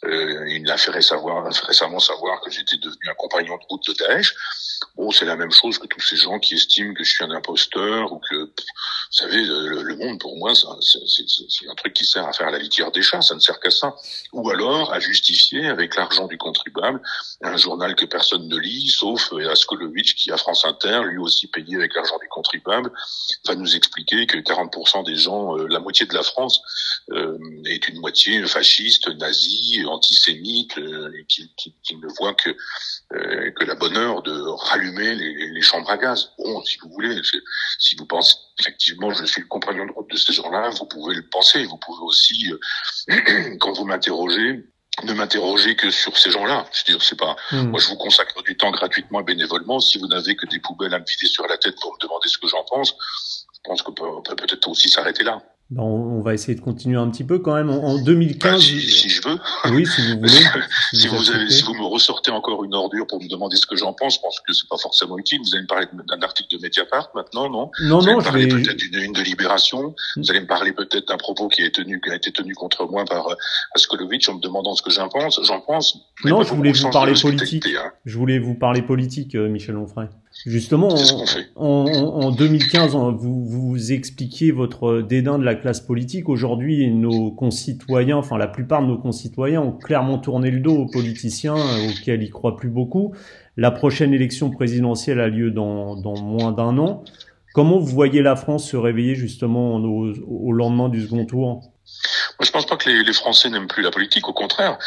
euh, il m'a fait, savoir, récemment savoir que j'étais devenu un compagnon de route de Daesh. Bon, c'est la même chose que tous ces gens qui estiment que je suis un imposteur ou que, vous savez, le, monde pour moi, c'est un truc qui sert à faire la litière des chats, ça ne sert qu'à ça. Ou alors à justifier avec l'argent du contribuable un journal que personne ne lit, sauf Askolovitch qui, à France Inter, lui aussi payé avec l'argent du contribuable, va nous expliquer que 40% des gens, euh, la moitié de la France, euh, est une moitié fasciste, nazie, antisémite, euh, qui, qui, qui, ne voit que euh, que la bonne heure de rallumer les, les, chambres à gaz. Bon, si vous voulez, si vous pensez effectivement je suis le compagnon de route de ces gens-là, vous pouvez le penser. Vous pouvez aussi, euh, quand vous m'interrogez, ne m'interroger que sur ces gens-là. Je veux dire, c'est pas, hmm. moi je vous consacre du temps gratuitement et bénévolement. Si vous n'avez que des poubelles à me vider sur la tête pour me demander ce que j'en pense, je pense qu'on peut peut-être aussi s'arrêter là. Ben, on va essayer de continuer un petit peu quand même. En, 2015, bah, si, je veux. Oui, si vous voulez. si, vous, avez, si, vous me ressortez encore une ordure pour me demander ce que j'en pense, je pense que c'est pas forcément utile. Vous allez me parler d'un article de Mediapart maintenant, non? Non, vous non. Allez me parler peut-être d'une une de Libération. Vous allez me parler peut-être d'un propos qui a, tenu, qui a été tenu contre moi par euh, Askolovitch en me demandant ce que j'en pense. J'en pense. Non, je voulais vous parler politique. Hein. Je voulais vous parler politique, Michel Onfray. Justement, en, en, 2015, vous, vous expliquiez votre dédain de la classe politique. Aujourd'hui, nos concitoyens, enfin la plupart de nos concitoyens, ont clairement tourné le dos aux politiciens auxquels ils croient plus beaucoup. La prochaine élection présidentielle a lieu dans, dans moins d'un an. Comment vous voyez la France se réveiller justement au, au lendemain du second tour? Moi, je pense pas que les, les Français n'aiment plus la politique. Au contraire,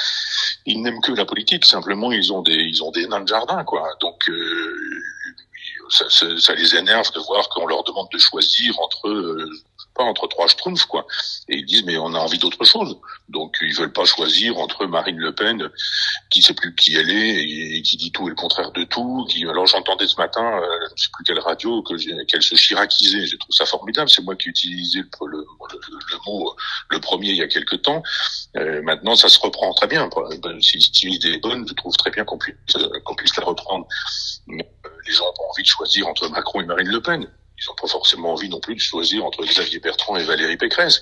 ils n'aiment que la politique. Simplement, ils ont des, ils ont des nains de jardin, quoi. Donc, euh, ça, ça, les énerve de voir qu'on leur demande de choisir entre euh, entre trois schtroumpfs, quoi. Et ils disent, mais on a envie d'autre chose. Donc, ils veulent pas choisir entre Marine Le Pen, qui sait plus qui elle est, et, qui dit tout et le contraire de tout. Qui, alors, j'entendais ce matin, euh, je sais plus quelle radio, que qu'elle se chiracisait. Je trouve ça formidable. C'est moi qui utilisais le, mot le premier il y a quelque temps. Euh, maintenant, ça se reprend très bien. Si, si l'idée est bonne, je trouve très bien qu'on puisse, qu'on puisse la reprendre. Mais, euh, les gens ont envie de choisir entre Macron et Marine Le Pen. Ils n'ont pas forcément envie non plus de choisir entre Xavier Bertrand et Valérie Pécresse.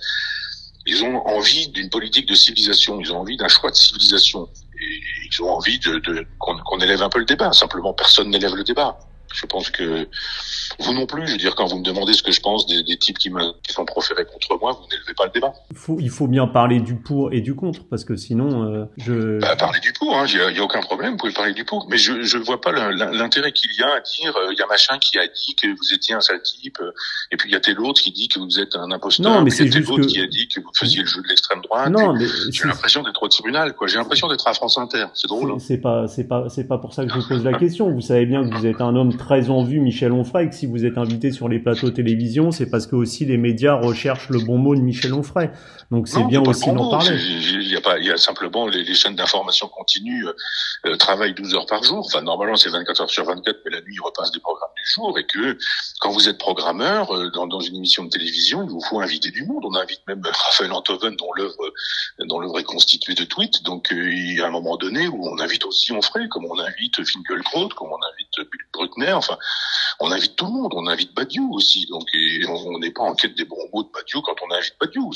Ils ont envie d'une politique de civilisation, ils ont envie d'un choix de civilisation. Et ils ont envie de, qu'on élève un peu le débat. Simplement, personne n'élève le débat. Je pense que vous non plus, je veux dire, quand vous me demandez ce que je pense des, des types qui, me, qui sont proférés contre moi, vous n'élevez pas le débat. Il faut, il faut bien parler du pour et du contre, parce que sinon, euh, je... Bah, parler du pour, il hein, n'y a, a, aucun problème, vous pouvez parler du pour. Mais je ne vois pas l'intérêt qu'il y a à dire, il euh, y a machin qui a dit que vous étiez un sale type, euh, et puis il y a tel autre qui dit que vous êtes un imposteur, non, mais il a tel autre que... qui a dit que vous faisiez le jeu de l'extrême droite. Non, mais j'ai l'impression d'être au tribunal, quoi. J'ai l'impression d'être à France Inter. C'est drôle. Hein. C'est pas, c'est pas, c'est pas pour ça que je vous pose la question. Vous savez bien que vous êtes un homme très en vue, Michel Onfray, que si vous êtes invité sur les plateaux télévision, c'est parce que aussi les médias recherchent le bon mot de Michel Onfray. Donc c'est bien aussi d'en parler. Il y a pas, il y a simplement les, les chaînes d'information continue euh, travaillent 12 heures par jour. Enfin normalement c'est 24 heures sur 24, mais la nuit ils repassent des programmes du jour et que quand vous êtes programmeur euh, dans, dans, une émission de télévision, il vous faut inviter du monde. On invite même Raphaël Antoven dont l'œuvre dont l'œuvre est constituée de tweets. Donc euh, il y a un moment donné où on invite aussi Onfray, comme on invite Finkielkraut, comme on invite Bruckner. Enfin, on invite tout le monde. On invite Badiou aussi. Donc on n'est pas en quête des bons mots de Badiou quand on invite Badiou.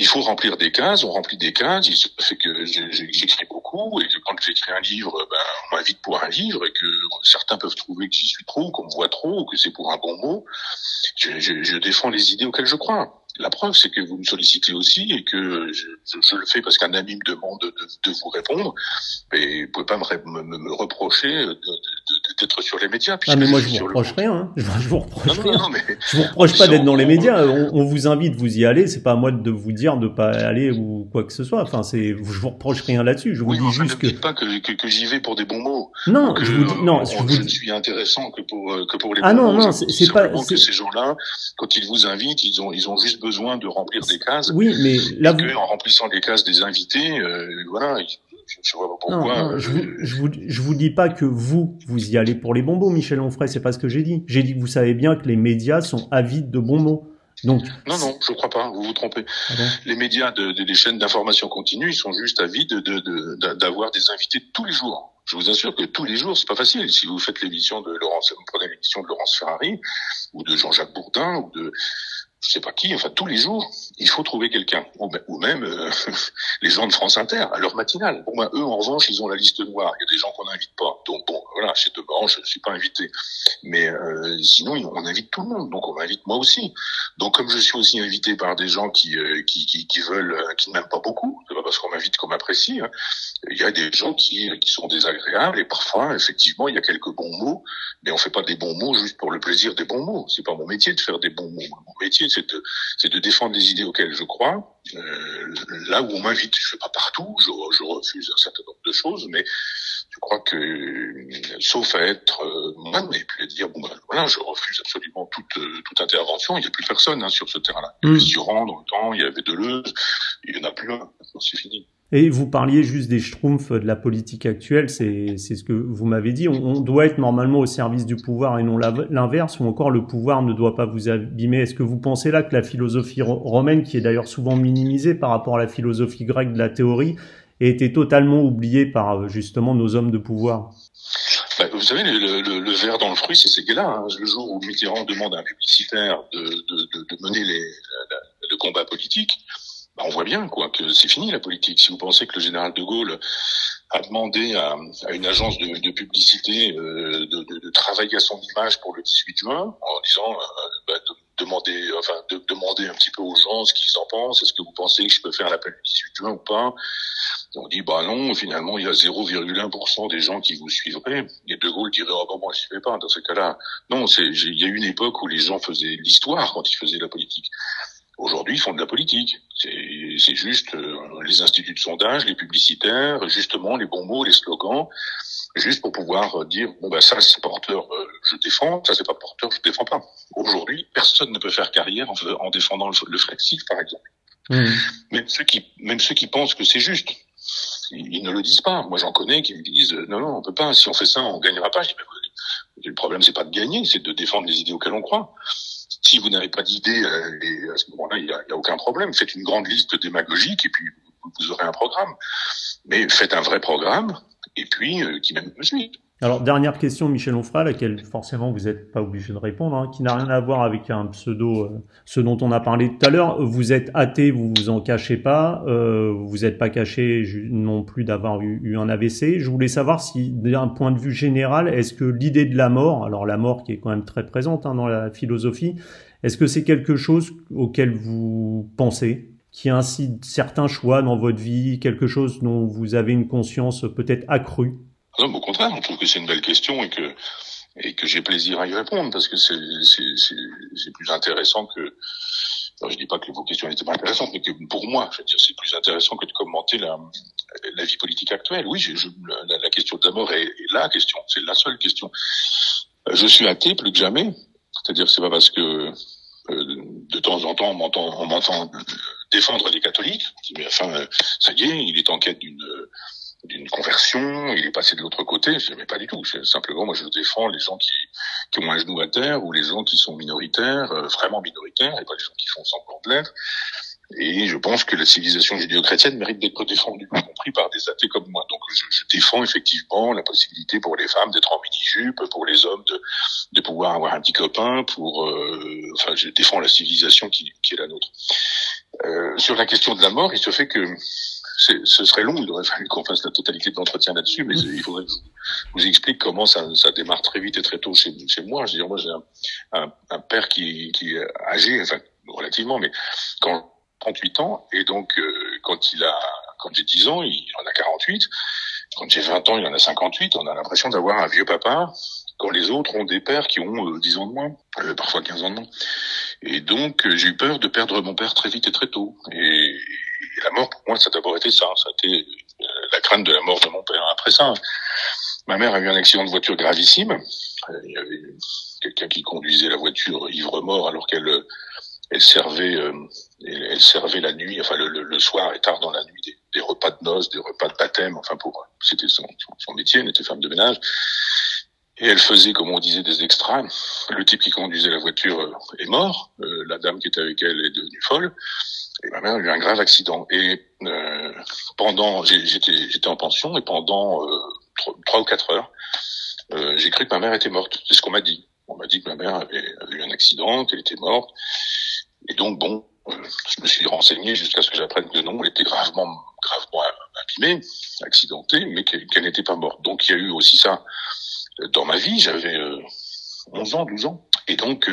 Il faut remplir des cases, on remplit des cases, il se fait que j'écris beaucoup et que quand j'écris un livre, ben, on m'invite pour un livre et que certains peuvent trouver que j'y suis trop, qu'on me voit trop, que c'est pour un bon mot. Je, défends les idées auxquelles je crois. La preuve, c'est que vous me sollicitez aussi et que je, je le fais parce qu'un ami me demande de, de, vous répondre. Mais vous pouvez pas me, me, me reprocher d'être sur les médias. Ah mais moi je vous reproche rien. Hein. Je, je vous reproche non, rien. Non, non, mais... Je vous reproche pas d'être dans les médias. On, on, vous invite, vous y allez. C'est pas à moi de vous dire de pas aller ou quoi que ce soit. Enfin, c'est, je vous reproche rien là-dessus. Je vous oui, dis juste ne que. pas que, que, que j'y vais pour des bons mots. Non, que, je vous dis, non, je, vous je ne suis intéressant que pour que pour les ah bons non, mots. non, c'est pas que ces gens-là, quand ils vous invitent, ils ont ils ont juste besoin de remplir des cases. Oui, mais là, vous... en remplissant les cases des invités, euh, voilà. Je vois pas pourquoi. Non, non, je, vous, je, vous, je vous dis pas que vous, vous y allez pour les bons mots, Michel Onfray, c'est pas ce que j'ai dit. J'ai dit que vous savez bien que les médias sont avides de bons mots. Donc, non, non, je crois pas. Vous vous trompez. Ah les médias de, chaînes d'information continue, ils sont juste avides d'avoir de, de, des invités tous les jours. Je vous assure que tous les jours, c'est pas facile. Si vous faites l'émission de Laurence, vous prenez l'émission de Laurence Ferrari ou de Jean-Jacques Bourdin ou de je sais pas qui, enfin tous les jours, il faut trouver quelqu'un, ou, ou, même euh, les gens de France Inter à leur matinale. Bon ben eux en revanche ils ont la liste noire. Il y a des gens qu'on n'invite pas. Donc bon voilà, chez Deban je ne suis pas invité, mais euh, sinon on invite tout le monde. Donc on m'invite moi aussi. Donc comme je suis aussi invité par des gens qui euh, qui, qui, veulent, euh, qui ne m'aiment pas beaucoup, c'est pas parce qu'on m'invite qu'on m'apprécie. Hein. Il y a des gens qui qui sont désagréables et parfois effectivement il y a quelques bons mots, mais on fait pas des bons mots juste pour le plaisir des bons mots. C'est pas mon métier de faire des bons mots. Mon métier c'est de, c'est de défendre les idées auxquelles je crois. Euh, là où on m'invite, je fais pas partout, je, je, refuse un certain nombre de choses, mais je crois que, sauf à être euh, moi, et puis à dire bon ben voilà, je refuse absolument toute euh, toute intervention. Il n'y a plus personne hein, sur ce terrain-là. Il y avait Durand dans le temps, il y avait Deleuze, il y en a plus un. C'est fini. Et vous parliez juste des schtroumpfs de la politique actuelle, c'est ce que vous m'avez dit. On, on, doit être normalement au service du pouvoir et non l'inverse, ou encore le pouvoir ne doit pas vous abîmer. Est-ce que vous pensez là que la philosophie romaine, qui est d'ailleurs souvent minimisée par rapport à la philosophie grecque de la théorie, a été totalement oubliée par justement nos hommes de pouvoir? Bah, vous savez, le, le, le, verre dans le fruit, c'est ce là Hein. Le jour où Mitterrand demande à un publicitaire de, de, de, de mener les, le combat politique, bah, on voit bien quoi que c'est fini la politique. Si vous pensez que le général de Gaulle a demandé à, une agence de, publicité euh, de, travailler à son image pour le 18 juin, en disant euh, bah, de, demander, enfin de demander un petit peu aux gens ce qu'ils en pensent. Est-ce que vous pensez que je peux faire l'appel du 18 juin ou pas? On dit bah non. Finalement, il y a 0,1% des gens qui vous suivraient. Et de Gaulle dirait oh bon moi je ne pas dans ce cas-là. Non, il y a eu une époque où les gens faisaient l'histoire quand ils faisaient la politique. Aujourd'hui, ils font de la politique. C'est juste euh, les instituts de sondage, les publicitaires, justement les bons mots, les slogans, juste pour pouvoir dire bon ben ça c'est porteur, euh, je défends, ça c'est pas porteur, je défends pas. Aujourd'hui, personne ne peut faire carrière en, en défendant le, le flexif, par exemple. Mmh. Même ceux qui même ceux qui pensent que c'est juste, ils, ne le disent pas. Moi j'en connais qui me disent non non on peut pas. Si on fait ça, on gagnera pas. Je dis, le problème c'est pas de gagner, c'est de défendre les idées auxquelles on croit. Si vous n'avez pas d'idée, euh, à ce moment-là, il n'y a, aucun problème. Faites une grande liste démagogique et puis vous aurez un programme. Mais faites un vrai programme et puis euh, qui même me suit. Alors, dernière question, Michel Onfray, à laquelle forcément vous n'êtes pas obligé de répondre, hein, qui n'a rien à voir avec un pseudo, euh, ce dont on a parlé tout à l'heure. Vous êtes athée, vous vous en cachez pas, euh, vous n'êtes pas caché non plus d'avoir eu, un AVC. Je voulais savoir si, d'un point de vue général, est-ce que l'idée de la mort, alors la mort qui est quand même très présente hein, dans la philosophie, est-ce que c'est quelque chose auquel vous pensez qui incite certains choix dans votre vie, quelque chose dont vous avez une conscience peut-être accrue? Non, au contraire, on trouve que c'est une belle question et que et que j'ai plaisir à y répondre parce que c'est plus intéressant que alors, je dis pas que vos questions n'étaient pas intéressantes, mais que pour moi, je veux dire, c'est plus intéressant que de commenter la, la vie politique actuelle. Oui, la, question de la mort est, la question, c'est la seule question. Je suis athée plus que jamais, c'est-à-dire c'est pas parce que euh, de temps en temps on m'entend on m'entend défendre les catholiques, mais enfin ça y est, il est en quête d'une d'une conversion, il est passé de l'autre côté, je mais pas du tout. Simplement, moi, je défends les gens qui, qui ont un genou à terre ou les gens qui sont minoritaires, euh, vraiment minoritaires, et pas les gens qui font semblant de l'être. Et je pense que la civilisation judéo-chrétienne mérite d'être défendue, y compris par des athées comme moi. Donc, je, je défends effectivement la possibilité pour les femmes d'être en mini-jupe, pour les hommes de, de pouvoir avoir un petit copain, pour, euh, enfin, je défends la civilisation qui, qui est la nôtre. Euh, sur la question de la mort, il se fait que ce serait long, il aurait fallu qu'on fasse la totalité de l'entretien là-dessus, mais il faudrait que je vous explique comment ça, ça démarre très vite et très tôt chez, chez moi. Je veux dire, moi j'ai un, un, un, père qui, qui est âgé, enfin relativement, mais quand 38 ans, et donc euh, quand il a, quand j'ai 10 ans, il en a 48. Quand j'ai 20 ans, il en a 58. On a l'impression d'avoir un vieux papa quand les autres ont des pères qui ont euh, 10 ans de moins, euh, parfois 15 ans de moins. Et donc, euh, j'ai eu peur de perdre mon père très vite et très tôt. Et, et la mort, pour moi, ça a d'abord été ça. Ça a été euh, la crainte de la mort de mon père. Après ça, ma mère a eu un accident de voiture gravissime. Euh, il y avait quelqu'un qui conduisait la voiture ivre-mort alors qu'elle elle servait elle, servait la nuit, enfin le, le, soir et tard dans la nuit, des, repas de noces, des repas de baptême, enfin pour c'était son métier, elle était femme de ménage. Et elle faisait, comme on disait, des extras. Le type qui conduisait la voiture est mort. Euh, la dame qui était avec elle est devenue folle. Et ma mère a eu un grave accident. Et euh, pendant, j'étais, en pension et pendant euh, trois ou quatre heures, euh, j'ai cru que ma mère était morte. C'est ce qu'on m'a dit. On m'a dit que ma mère avait, avait eu un accident, qu'elle était morte. Et donc bon, euh, je me suis renseigné jusqu'à ce que j'apprenne que non, elle était gravement, gravement abîmée, accidentée, mais qu'elle n'était pas morte. Donc il y a eu aussi ça dans ma vie. J'avais 11 ans, 12 ans, et donc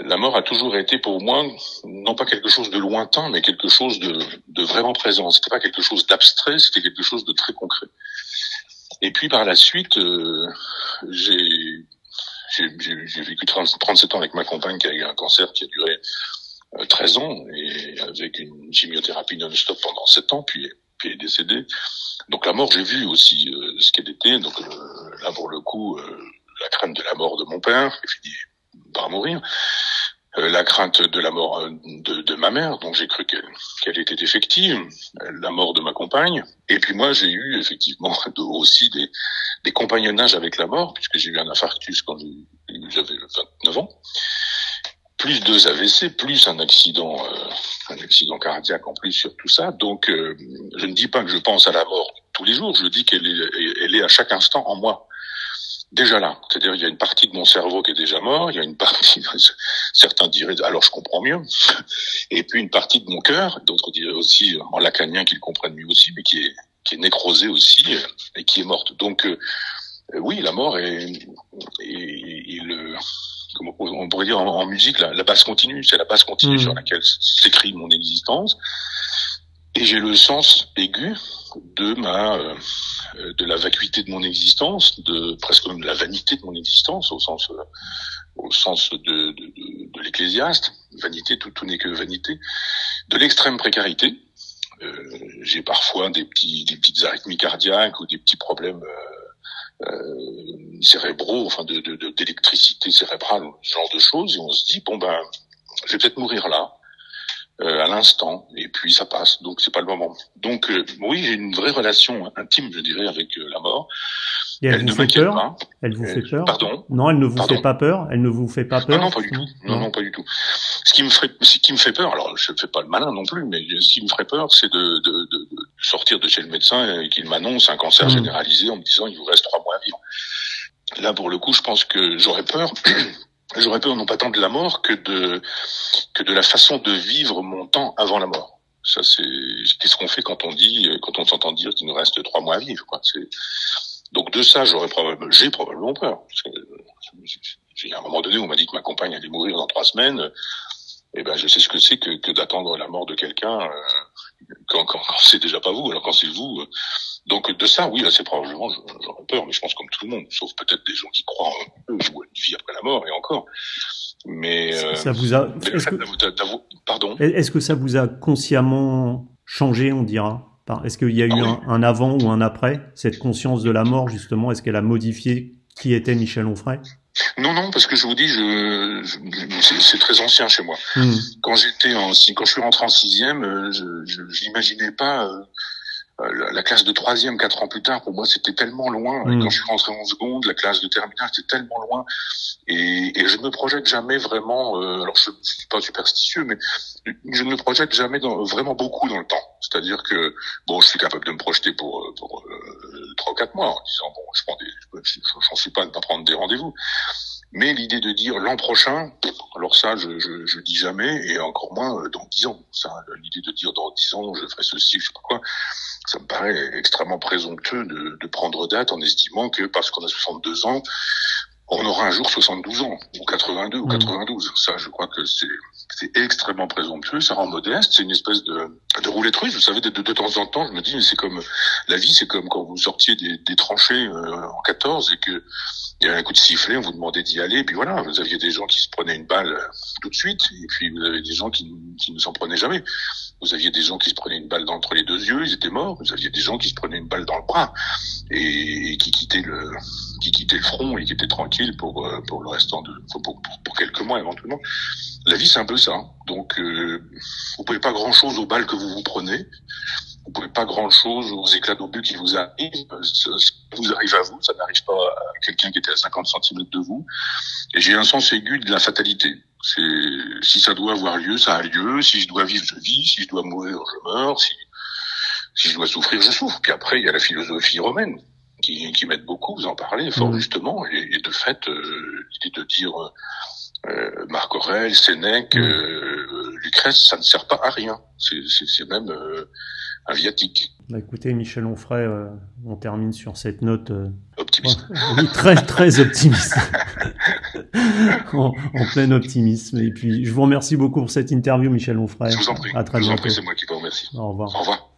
la mort a toujours été pour moi non pas quelque chose de lointain, mais quelque chose de, de vraiment présent. C'était pas quelque chose d'abstrait, c'était quelque chose de très concret. Et puis par la suite, euh, j'ai j'ai vécu 30, 37 ans avec ma compagne qui a eu un cancer qui a duré euh, 13 ans et avec une chimiothérapie non-stop pendant 7 ans, puis puis est décédée. Donc la mort, j'ai vu aussi euh, ce qu'elle était. Donc euh, là pour le coup, euh, la crainte de la mort de mon père, qui finit par mourir. La crainte de la mort de, ma mère, dont j'ai cru qu'elle était effective, la mort de ma compagne, et puis moi j'ai eu effectivement aussi des compagnonnages avec la mort, puisque j'ai eu un infarctus quand j'avais 29 ans, plus deux AVC, plus un accident, euh, un accident cardiaque en plus sur tout ça. Donc je ne dis pas que je pense à la mort tous les jours, je dis qu'elle est, elle est à chaque instant en moi déjà là. C'est-à-dire il y a une partie de mon cerveau qui est déjà mort, il y a une partie, certains diraient, alors je comprends mieux, et puis une partie de mon cœur, d'autres diraient aussi en lacanien qu'ils comprennent mieux aussi, mais qui est, qui est nécrosée aussi euh, et qui est morte. Donc euh, oui, la mort est, est, on pourrait dire en, musique la, la, base continue, c'est la base continue mmh. sur laquelle s'écrit mon existence. Et j'ai le sens aigu de ma euh, de la vacuité de mon existence, de presque même de la vanité de mon existence au sens euh, au sens de, de, de, de l'ecclésiaste, vanité, tout, tout n'est que vanité, de l'extrême précarité. Euh, j'ai parfois des petits, des petites arythmies cardiaques ou des petits problèmes euh, cérébraux, enfin de, d'électricité cérébrale, ce genre de choses, et on se dit bon ben, je vais peut-être mourir là. Euh, à l'instant, et puis ça passe, donc c'est pas le moment. Donc euh, oui, j'ai une vraie relation intime, je dirais, avec euh, la mort. Et elle, vous fait peur Elle vous fait peur Pardon Non, elle ne vous fait pas peur. Elle ne vous fait pas peur. Non, non, pas du tout. Non, non, pas du tout. Ce qui me ferait, ce qui me fait peur, alors je ne fais pas le malin non plus, mais ce qui me ferait peur, c'est de, de, de, sortir de chez le médecin et qu'il m'annonce un cancer mmh. généralisé en me disant il vous reste trois mois à vivre. Là, pour le coup, je pense que j'aurais peur j'aurais peur non pas tant de la mort que de que de la façon de vivre mon temps avant la mort. Ça c'est qu'est-ce qu'on fait quand on dit quand on s'entend dire qu'il nous reste trois mois à vivre quoi. C'est donc de ça j'aurais probablement j'ai probablement peur. J'ai à un moment donné où on m'a dit que ma compagne allait mourir dans trois semaines. Et eh ben je sais ce que c'est que, que d'attendre la mort de quelqu'un euh, quand, quand, quand c'est déjà pas vous alors quand c'est vous. Euh, donc de ça, oui, assez probablement, j'aurais peur, mais je pense comme tout le monde, sauf peut-être des gens qui croient en une vie après la mort, et encore. Mais euh, ça vous a. Est-ce que... Pardon? Est-ce que ça vous a consciemment changé, on dira? Est-ce qu'il y a eu ah un, avant ou un après cette conscience de la mort justement? Est-ce qu'elle a modifié qui était Michel Onfray? Non, non, parce que je vous dis, je, c'est très ancien chez moi. Hmm. Quand j'étais en, quand je suis rentré en sixième, euh, je, n'imaginais pas euh, euh, la classe de troisième quatre ans plus tard, pour moi, c'était tellement loin. Et mm. quand je suis rentré en seconde, la classe de terminale, c'était tellement loin. Et, et je me projette jamais vraiment. Euh, alors, je, je suis pas superstitieux, mais je ne me projette jamais dans, vraiment beaucoup dans le temps. C'est-à-dire que bon, je suis capable de me projeter pour pour euh, trois ou quatre mois en disant bon, je prends des, j'en suis pas à ne pas prendre des rendez-vous. Mais l'idée de dire l'an prochain, alors ça, je, je, je, dis jamais, et encore moins dans dix ans. Ça, l'idée de dire dans dix ans, je ferai ceci, je sais pas quoi ça me paraît extrêmement présomptueux de, de prendre date en estimant que parce qu'on a 62 ans, on aura un jour 72 ans, ou 82, ou 92. Mmh. Ça, je crois que c'est c'est extrêmement présomptueux, ça rend modeste, c'est une espèce de, de roulette russe. Vous savez, de, de, de, temps en temps, je me dis, mais c'est comme la vie, c'est comme quand vous sortiez des, des tranchées euh, en 14 et que il y avait un coup de sifflet, on vous demandait d'y aller, puis voilà, vous aviez des gens qui se prenaient une balle euh, tout de suite, et puis vous avez des gens qui, qui ne s'en prenaient jamais. Vous aviez des gens qui se prenaient une balle entre les deux yeux, ils étaient morts. Vous aviez des gens qui se prenaient une balle dans le bras et, qui quittaient le qui quittaient le front et qui étaient tranquilles pour euh, pour le restant de pour, pour, pour quelques mois éventuellement. La vie c'est un peu ça. Donc euh, vous pouvez pas grand chose aux balles que vous vous prenez. Vous pouvez pas grand chose aux éclats d'obus qui vous arrivent. Ça, vous arrive à vous, ça n'arrive pas à quelqu'un qui était à 50 cm de vous. Et j'ai un sens aigu de la fatalité. C'est si ça doit avoir lieu, ça a lieu. Si je dois vivre, je vis. Si je dois mourir, je meurs. Si, si je dois souffrir, je souffre. Puis après, il y a la philosophie romaine qui, qui m'aide beaucoup. Vous en parlez fort mmh. justement. Et, de fait, euh, l'idée de dire euh, Marc Aurèle, Sénèque, mmh. euh, Lucrèce, ça ne sert pas à rien. C'est même euh, un viatique. Bah écoutez, Michel Onfray, euh, on termine sur cette note. Euh, optimiste. oui, très, très optimiste. en, en, plein optimisme. Et puis, je vous remercie beaucoup pour cette interview, Michel Onfray. Je vous en prie. À très je vous en prie, c'est moi qui vous remercie. Au revoir. Au revoir.